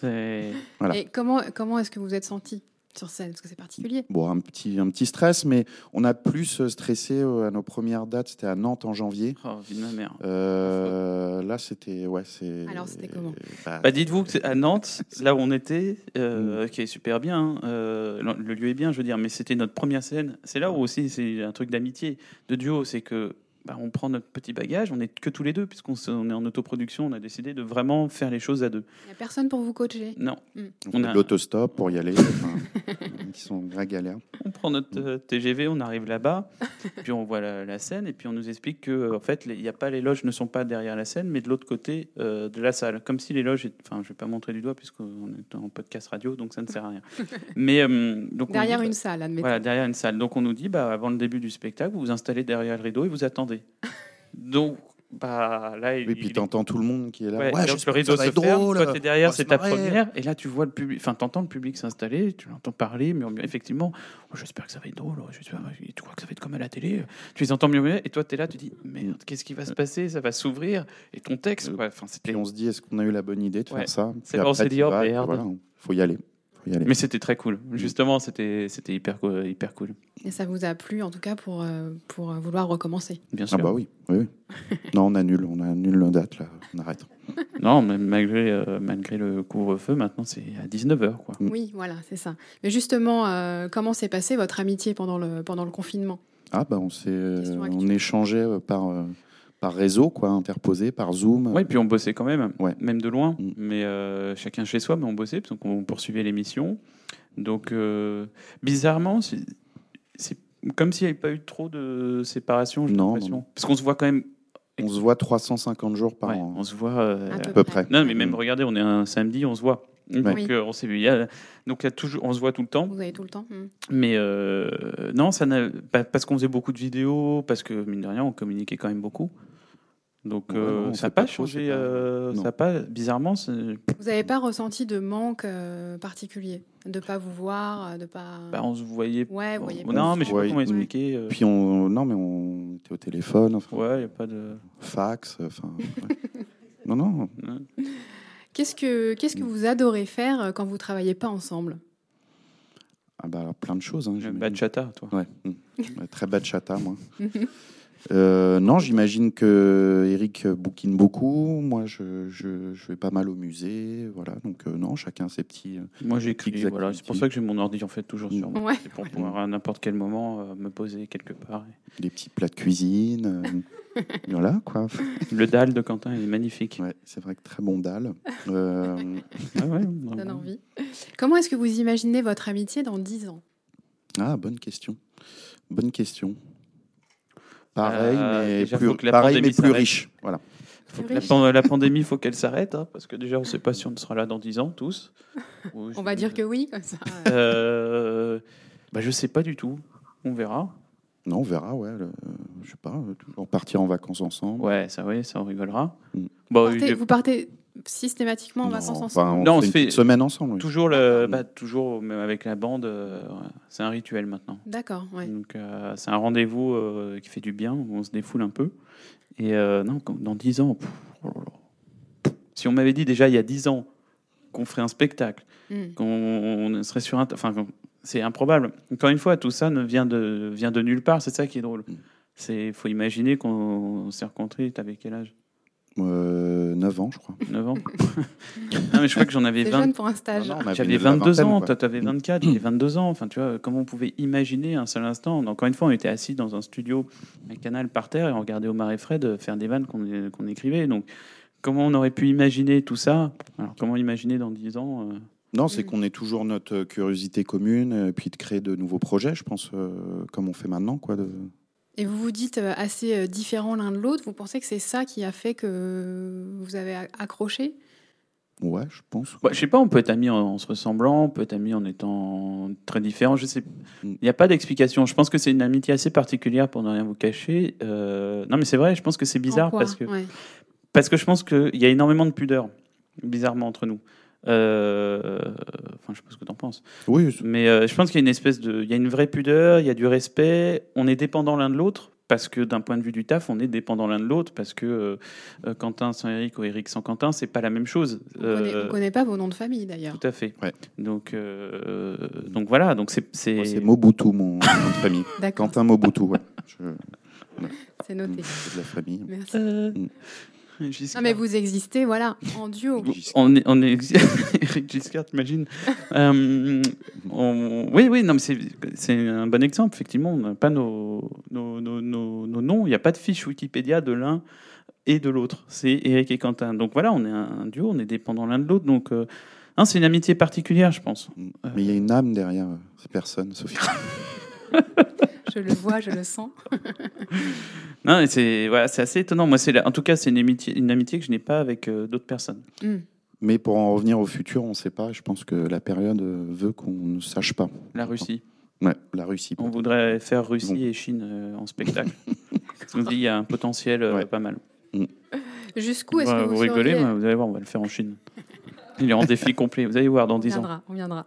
Voilà. Et comment, comment est-ce que vous êtes senti sur scène Parce que c'est particulier. Bon, un petit, un petit stress, mais on a plus euh, stressé euh, à nos premières dates. C'était à Nantes en janvier. Oh, vie de ma mère. Euh, là, c'était. Ouais, c'est. Alors, c'était comment bah, Bah, dites-vous que c'est à Nantes, là où on était, Mm. euh, qui est super bien, hein, euh, le lieu est bien, je veux dire, mais c'était notre première scène. C'est là où aussi c'est un truc d'amitié, de duo, c'est que bah, on prend notre petit bagage, on n'est que tous les deux, puisqu'on on est en autoproduction, on a décidé de vraiment faire les choses à deux. Il n'y a personne pour vous coacher. Non, On, On a- de l'autostop pour y aller, enfin, qui sont vraie galère. on prend notre euh, TGV, on arrive là-bas, puis on voit la, la scène, et puis on nous explique que euh, en fait, les- il y a pas les loges ne sont pas derrière la scène, mais de l'autre côté euh, de la salle, comme si les loges, enfin, je vais pas montrer du doigt puisqu'on est en podcast radio, donc ça ne sert à rien. Mais euh, donc on Derrière dit, une salle, admettons. Voilà, derrière une salle. Donc on nous dit, bah, avant le début du spectacle, vous vous installez derrière le rideau et vous attendez. Donc, bah, là, il, Et puis il- t'entends tout le monde qui est là. Ouais, Ouais, donc le rideau se ferme, drôle. toi t'es derrière, c'est ta première, et là tu vois le public, enfin t'entends le public s'installer, tu l'entends parler, murmurer, effectivement, Oh, j'espère que ça va être drôle, oh, j'espère, tu crois que ça va être comme à la télé, tu les entends murmurer, et toi t'es là, tu dis, merde, qu'est-ce qui va se passer, ça va s'ouvrir, et ton texte, Euh, enfin on se dit, est-ce qu'on a eu la bonne idée de faire ça? C'est on s'est dit, oh, merde. voilà, faut y aller. Faut y aller. mais c'était très cool, justement, c'était, c'était hyper, hyper cool, Et ça vous a plu, en tout cas, pour, euh, pour euh, vouloir recommencer? bien Ah sûr. bah oui, oui, oui. non, on annule, on annule nos dates là, on arrête. Non, mais malgré, euh, malgré le couvre-feu, maintenant c'est à 19h, quoi. Mm. Oui, voilà, c'est ça. Mais justement, euh, comment s'est passée votre amitié pendant le, pendant le confinement? Ah bah on s'est, euh, on échangeait par euh, par réseau quoi, interposé par Zoom. Oui, puis on bossait quand même, Ouais. même de loin, Mm. mais euh, chacun chez soi, mais on bossait, parce qu'on poursuivait l'émission. Donc, euh, bizarrement, c'est comme s'il n'y avait pas eu trop de séparation, j'ai l'impression. Parce qu'on se voit quand même, On se voit 350 jours par ouais, an. on se voit... euh, À peu à peu près. non, mais même, Mm. regardez, on est un samedi, on se voit. Donc, Oui. euh, on s'est vu. Il y a- donc, il y a toujours, on se voit tout le temps. Vous avez tout le temps Hmm. Mais euh, non, ça n'a- pas- parce qu'on faisait beaucoup de vidéos, parce que mine de rien, on communiquait quand même beaucoup. Donc Ouais, euh, non, on ça n'a pas changé. pas- euh, non. ça pas bizarrement. Vous n'avez pas ressenti de manque euh, particulier De pas vous voir, de pas... bah, on se voyait. Ouais, vous voyez pas. non, mais je sais pas comment expliquer. euh, Puis on, non mais on était au téléphone, enfin, Ouais, il y a pas de. fax, enfin. ouais. non non. Qu'est-ce que, qu'est-ce que vous adorez faire euh, quand vous travaillez pas ensemble? Ah bah alors, plein de choses. Hein, bachata, toi. Ouais. mm. Ouais, Très bachata, moi. Euh, non, j'imagine que Eric bouquine beaucoup. Moi, je, je, je vais pas mal au musée. Voilà. Donc, euh, non, chacun ses petits. euh, Moi, j'écris. Voilà, c'est pour ça que j'ai mon ordi en fait toujours sur moi. Ouais. C'est pour pouvoir à n'importe quel moment euh, me poser quelque part. des petits plats de cuisine. euh, voilà, quoi. Le dalle de Quentin est magnifique. Ouais, c'est vrai que très bon dalle. Euh, Ah ouais, Ça donne envie. Comment est-ce que vous imaginez votre amitié dans 10 ans? Ah, bonne question. Bonne question. Pareil, Euh, mais déjà, plus, faut que la pareil, pandémie mais plus s'arrête. riche. Voilà. Faut que la, pan- la pandémie, il faut qu'elle s'arrête, hein, parce que déjà, on ne sait pas si on sera là dans 10 ans, tous. Ou On je- va dire que oui, comme ça. Euh, bah, je sais pas du tout. On verra. Non, on verra, ouais. le- je sais pas, euh, toujours partir en vacances ensemble. Ouais, ça, oui, ça, on rigolera. Mm. Bon, Partez- il- vous partez systématiquement en Non, vacances enfin, ensemble on Non, on fait se une fait semaine ensemble. oui. toujours, le, Mm. bah, toujours, même avec la bande, euh, c'est un rituel maintenant. D'accord, ouais. Donc, euh, c'est un rendez-vous euh, qui fait du bien, où on se défoule un peu. Et euh, non, dans 10 ans, pff, oh là là. si on m'avait dit déjà il y a 10 ans qu'on ferait un spectacle, Hmm. qu'on on serait sur un. Enfin, c'est improbable. Encore une fois, tout ça ne vient de, vient de nulle part. C'est ça qui est drôle. Mm. Il faut imaginer qu'on s'est rencontrés. T'avais quel âge? Euh, 9 ans, je crois. 9 ans Non, mais je crois que j'en avais C'est 20. jeune pour un stage. J'avais la 22 vingtaine, ans, quoi. toi t'avais 24, j'avais 22 ans. Enfin, tu vois, comment on pouvait imaginer un seul instant Encore une fois, on était assis dans un studio, un canal par terre, et on regardait Omar et Fred faire des vannes qu'on écrivait. Donc, comment on aurait pu imaginer tout ça Alors, comment imaginer dans 10 ans euh, Non, c'est qu'on ait toujours notre curiosité commune, et puis de créer de nouveaux projets, je pense, euh, comme on fait maintenant. Quoi, de... Et vous vous dites euh, assez euh, différents l'un de l'autre. Vous pensez que c'est ça qui a fait que vous avez a- accroché? Ouais, je pense. bah, Je sais pas, on peut être amis en, en se ressemblant, on peut être amis en étant très différents. Je sais, Mm. il n'y a pas d'explication. Je pense que c'est une amitié assez particulière pour ne rien vous cacher. Euh, non, mais c'est vrai, je pense que c'est bizarre quoi? parce que Ouais. Parce que je pense qu'il y a énormément de pudeur, bizarrement, entre nous. Euh, Enfin, je sais pas ce que tu en penses. Oui, Mais euh, je pense qu'il y a une espèce de. Il y a une vraie pudeur, il y a du respect. On est dépendant l'un de l'autre. Parce que d'un point de vue du taf, on est dépendant l'un de l'autre. Parce que euh, euh, Quentin sans Eric ou Eric sans Quentin, c'est pas la même chose. On ne Euh, connaît pas vos noms de famille d'ailleurs. tout à fait. Ouais. Donc, euh, donc voilà. Donc c'est. c'est- moi, c'est Mobutu, mon nom de famille. Quentin Mobutu, ouais. Je- c'est noté. C'est de la famille. Merci. Euh, Mm. Non, mais vous existez, voilà, en duo. On est, on est Eric Giscard, t'imagines Euh, on- Oui, oui, non, mais c'est c'est un bon exemple. Effectivement, on n'a pas nos, nos, nos, nos- nos noms. Il n'y a pas de fiche Wikipédia de l'un et de l'autre. C'est Eric et Quentin. Donc voilà, on est un duo, on est dépendants l'un de l'autre. Donc euh, non, c'est une amitié particulière, je pense. Mais il y a une âme derrière ces personnes, Sophie. Je le vois, je le sens. Non, c'est voilà, c'est assez étonnant. Moi, c'est en tout cas, c'est une amitié, une amitié que je n'ai pas avec euh, d'autres personnes. Hmm. Mais pour en revenir au futur, on ne sait pas. Je pense que la période euh, veut qu'on ne sache pas. La Russie. Ouais, la Russie. On voudrait faire Russie Bon. et Chine euh, en spectacle. On dit, il y a un potentiel euh, Ouais. pas mal. Jusqu'où est-ce que vous, vous rigolez, seriez- vous allez voir, on va le faire en Chine. Il est en défi complet. Vous allez voir dans On 10 ans. viendra, on viendra.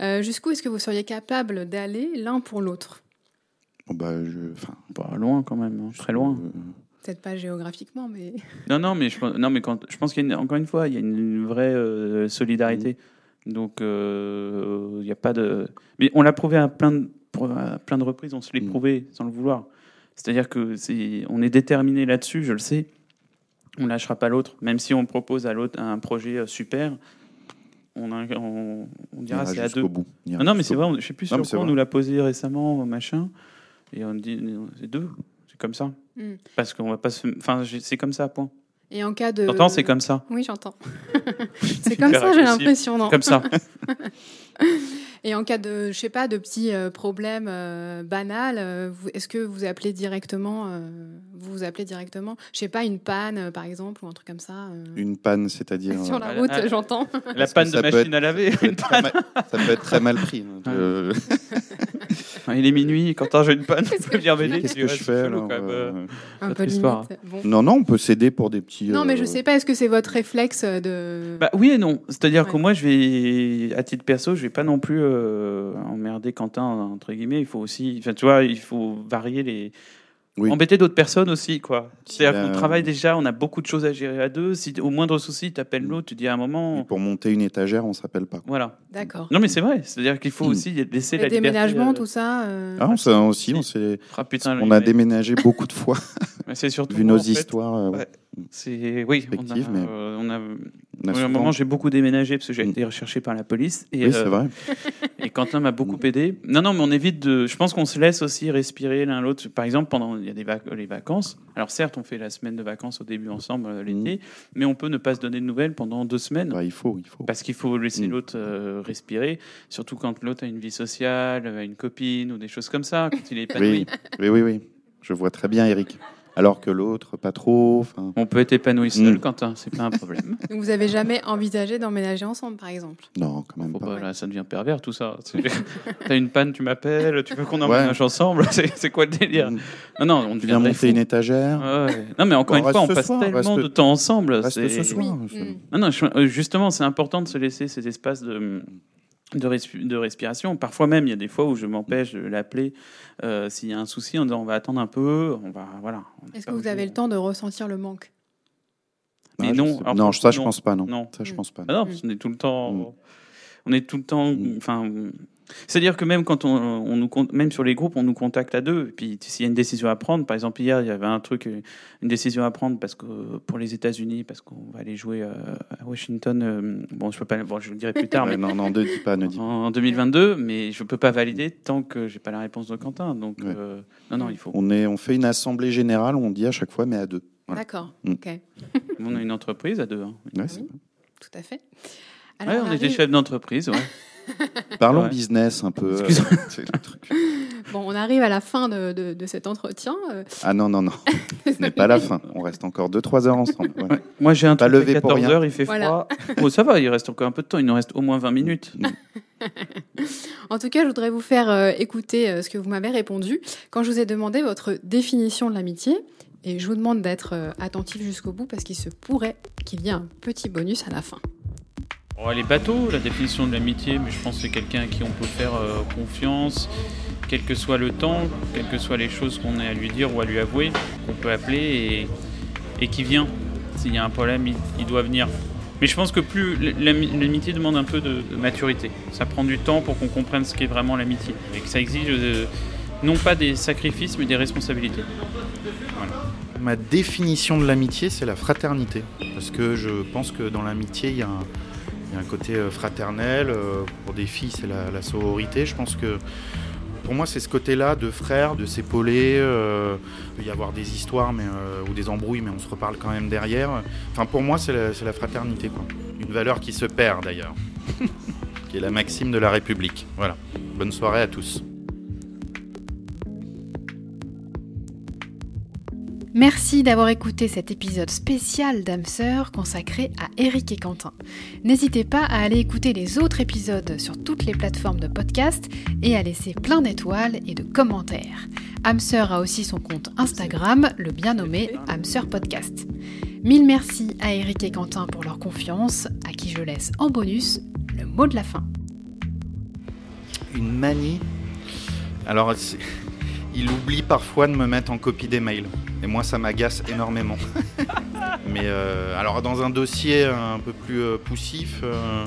Euh, Jusqu'où est-ce que vous seriez capable d'aller l'un pour l'autre? Bah, je, enfin, Pas loin quand même, hein, très loin. euh, Peut-être pas géographiquement, mais Non, non, mais je, pense- non, mais quand, je pense qu'il y a une- encore une fois, il y a une vraie euh, solidarité. Donc, euh, il n'y a pas de. Mais on l'a prouvé à plein de, à plein de reprises. On se l'est Mm. prouvé sans le vouloir. C'est-à-dire que c'est, on est déterminé là-dessus. Je le sais. On lâchera pas l'autre, même si on propose à l'autre un projet euh, super. On, a- on, on dira ira c'est à deux. bout. Non, mais c'est vrai, je sais plus Non, sur quoi on vrai. nous l'a posé récemment, machin. Et on dit, c'est deux. C'est comme ça. Mm. Parce qu'on va pas se. Enfin, c'est comme ça, point. et en cas de. T'entends, c'est comme ça. Oui, j'entends. c'est comme ça, j'ai l'impression, non Comme ça. Et en cas de, je sais pas, de petits euh, problèmes euh, banals, euh, est-ce que vous appelez directement, euh, vous vous appelez directement, je sais pas, une panne euh, par exemple ou un truc comme ça euh, Une panne, c'est-à-dire. sur la route, ah, j'entends. La panne de machine être- à laver. mal- ça peut être très mal pris. Euh, Il est minuit, quand j'ai une panne, Qu'est-ce on peut venir m'aider. Qu'est-ce que je c'est fais chelou, alors, quand même. euh, Un peu histoire. limite. Bon. Non, non, on peut s'aider pour des petits. Non, mais je euh, sais pas, est-ce que c'est votre réflexe de. Bah, oui et non. C'est-à-dire que Ouais. moi, je vais, à titre perso, je vais pas non plus euh, emmerder Quentin, entre guillemets. Il faut aussi, enfin, tu vois, il faut varier les. Oui. Embêter d'autres personnes aussi, quoi. C'est-à-dire Euh, qu'on travaille déjà, on a beaucoup de choses à gérer à deux. Si au moindre souci, tu appelles l'autre, tu dis à un moment. Pour monter une étagère, on s'appelle pas. Voilà. D'accord. Non, mais c'est vrai. C'est-à-dire qu'il faut Mm. aussi laisser la Le liberté. déménagement, euh, tout ça. euh, Ah, on s'est aussi, on s'est, Ah, on a mais- déménagé beaucoup de fois, c'est surtout vu nos en fait. histoires. euh, Ouais. C'est oui, on a, mais- euh, on a- on a oui, à un souvent- moment j'ai beaucoup déménagé parce que j'ai Mm. été recherché par la police et, Oui, c'est euh, vrai. et Quentin m'a beaucoup aidé. Non, non, mais on évite de. Je pense qu'on se laisse aussi respirer l'un l'autre. Par exemple, pendant il y a des vac- les vacances. Alors certes, on fait la semaine de vacances au début ensemble l'été, mais on peut ne pas se donner de nouvelles pendant deux semaines. Bah, il faut, il faut. Parce qu'il faut laisser Mm. l'autre euh, respirer, surtout quand l'autre a une vie sociale, a une copine ou des choses comme ça, quand il est épanoui. Oui, oui, oui, oui. Je vois très bien, Eric. Alors que l'autre, pas trop. On peut être épanoui seul, Mm. Quentin, c'est pas un problème. Donc vous avez jamais envisagé d'emménager ensemble, par exemple? Non, quand même Faut pas. pas, là, ça devient pervers tout ça. T'as une panne, tu m'appelles, tu veux qu'on emménage ensemble? C'est quoi le délire? Mm. Non, non, on Tu viens monter fou. une étagère. Ouais. Non, mais encore Bon, une fois, on passe soir, tellement reste- de temps ensemble. Reste ce soir. Oui. je- Mm. Non, non, euh, justement, c'est important de se laisser ces espaces de, de, respi- de respiration. Parfois même, il y a des fois où je m'empêche de l'appeler euh, s'il y a un souci en disant on va attendre un peu, on va voilà. on est Est-ce que vous avez le temps de ressentir le manque? Mais Ah, je non, non, ça, je coup, pense pas, non. Non. Ça, je Mm. pense pas. Ah non, parce qu'on est tout le temps. Mm. On est tout le temps. Mm. Enfin, c'est-à-dire que même quand on, on nous même sur les groupes, on nous contacte à deux. Et puis s'il y a une décision à prendre, par exemple hier, il y avait un truc, euh, une décision à prendre parce que pour les États-Unis, parce qu'on va aller jouer euh, à Washington. euh, bon, je peux pas. Bon, je le dirai plus tard, mais non, non, ne dis pas, ne dis pas. en 2022, mais je peux pas valider tant que j'ai pas la réponse de Quentin. Donc Ouais. euh, non, non, il faut. On, est, on fait une assemblée générale, on dit à chaque fois, mais à deux. Voilà. D'accord, Mm. ok, On a une entreprise à deux. hein. Ouais, c'est- tout à fait. Ouais, Alors, on on était arrive- chef d'entreprise. Ouais. Parlons Ouais. business un peu. euh, le truc. Bon, on arrive à la fin de, de- de cet entretien. euh, Ah non, non, non. Ce n'est pas la fin. On reste encore 2-3 heures ensemble. ouais. Ouais. Moi, j'ai un truc à levé pour 14 rien. heures, il fait Voilà. froid. Oh, ça va, il reste encore un peu de temps. Il nous reste au moins 20 minutes. En tout cas, je voudrais vous faire euh, écouter euh, ce que vous m'avez répondu quand je vous ai demandé votre définition de l'amitié. Et je vous demande d'être euh, attentif jusqu'au bout parce qu'il se pourrait qu'il y ait un petit bonus à la fin. Oh, les bateaux, la définition de l'amitié, mais je pense que c'est quelqu'un à qui on peut faire euh, confiance, quel que soit le temps, quelles que soient les choses qu'on ait à lui dire ou à lui avouer, qu'on peut appeler et, qui vient. S'il y a un problème, il, doit venir. Mais je pense que plus l'ami- l'amitié demande un peu de, maturité. Ça prend du temps pour qu'on comprenne ce qu'est vraiment l'amitié. Et que ça exige euh, non pas des sacrifices, mais des responsabilités. Ma définition de l'amitié, c'est la fraternité. Parce que je pense que dans l'amitié, il y, a un- il y a un côté euh, fraternel. euh, Pour des filles, c'est la, sororité. Je pense que pour moi, c'est ce côté-là de frères, de s'épauler. euh, il peut y avoir des histoires mais, ou des embrouilles, mais on se reparle quand même derrière. Enfin, pour moi, c'est la, la fraternité. Quoi. Une valeur qui se perd d'ailleurs. qui est la maxime de la République. Voilà. Bonne soirée à tous. Merci d'avoir écouté cet épisode spécial d'âme sœur consacré à Eric et Quentin. N'hésitez pas à aller écouter les autres épisodes sur toutes les plateformes de podcast et à laisser plein d'étoiles et de commentaires. âme sœur a aussi son compte Instagram, le bien nommé sœur podcast. Mille merci à Eric et Quentin pour leur confiance, à qui je laisse en bonus le mot de la fin. Une manie. Alors, il oublie parfois de me mettre en copie des mails. Et moi, ça m'agace énormément. Mais euh, alors, dans un dossier un peu plus euh, poussif, euh,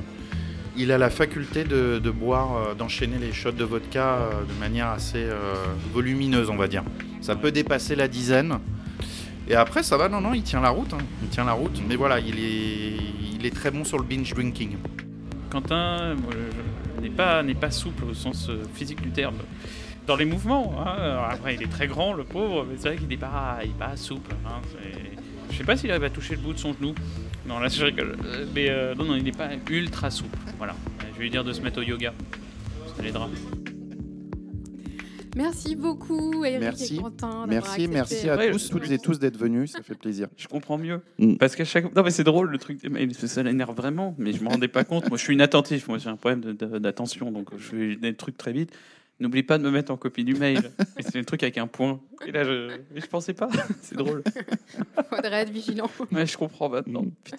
il a la faculté de, boire, euh, d'enchaîner les shots de vodka euh, de manière assez euh, volumineuse, on va dire. Ça peut dépasser la dizaine. Et après, ça va, non, non, il tient la route. hein. Il tient la route. Mais voilà, il est, très bon sur le binge drinking. Quentin n'est pas, pas souple au sens euh, physique du terme. Dans les mouvements, hein. Après il est très grand le pauvre, mais c'est vrai qu'il n'est pas, il est pas souple. Hein. Je sais pas s'il arrive à toucher le bout de son genou. Non là je rigole. Euh, Mais euh, non, non, il n'est pas ultra souple. Voilà. Je vais lui dire de se mettre au yoga. Ça l'aidera. Merci beaucoup Eric Merci. et Quentin. Merci, accepté. merci à Ouais, tous, je- toutes et tous d'être venus, ça fait plaisir. Je comprends mieux. Mm. Parce qu'à chaque Non mais c'est drôle le truc des mails, ça l'énerve vraiment, mais je me rendais pas compte. Moi je suis inattentif, moi j'ai un problème d'attention, donc je fais des trucs très vite. N'oublie pas de me mettre en copie du mail. Et c'est le truc avec un point. Et là je, mais je pensais pas. c'est drôle. Faudrait être vigilant. Ouais, je comprends maintenant. Mm. Putain.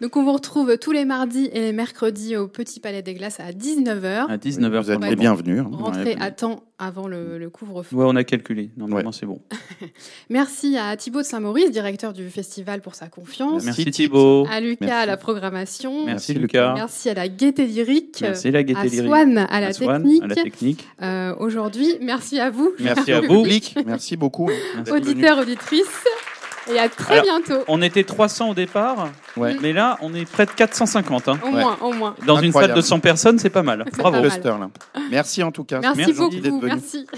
Donc on vous retrouve tous les mardis et les mercredis au Petit Palais des Glaces à 19h. À 19h. Vous êtes les bienvenus. hein. Rentrez Ouais. à temps avant le, le couvre-feu. Ouais, on a calculé. Normalement, c'est bon. Merci à Thibaut de Saint-Maurice, directeur du festival, pour sa confiance. Merci, Merci, Thibaut. À Lucas Merci. à la programmation. Merci, Merci, Lucas. Merci à la gaieté lyrique. Merci la gaieté lyrique. Swan à la À Swan, technique. à la technique. Euh, Aujourd'hui, merci à vous, Merci à vous. public, merci beaucoup. Auditeurs, auditrices. Et à très Alors, bientôt. On était 300 au départ, Ouais. mais là, on est près de 450. hein. Au Ouais. moins, au moins. Dans une salle de 100 personnes, c'est pas mal. Bravo. pas mal. Cluster, là. Merci en tout cas. Merci, Merci beaucoup. Merci.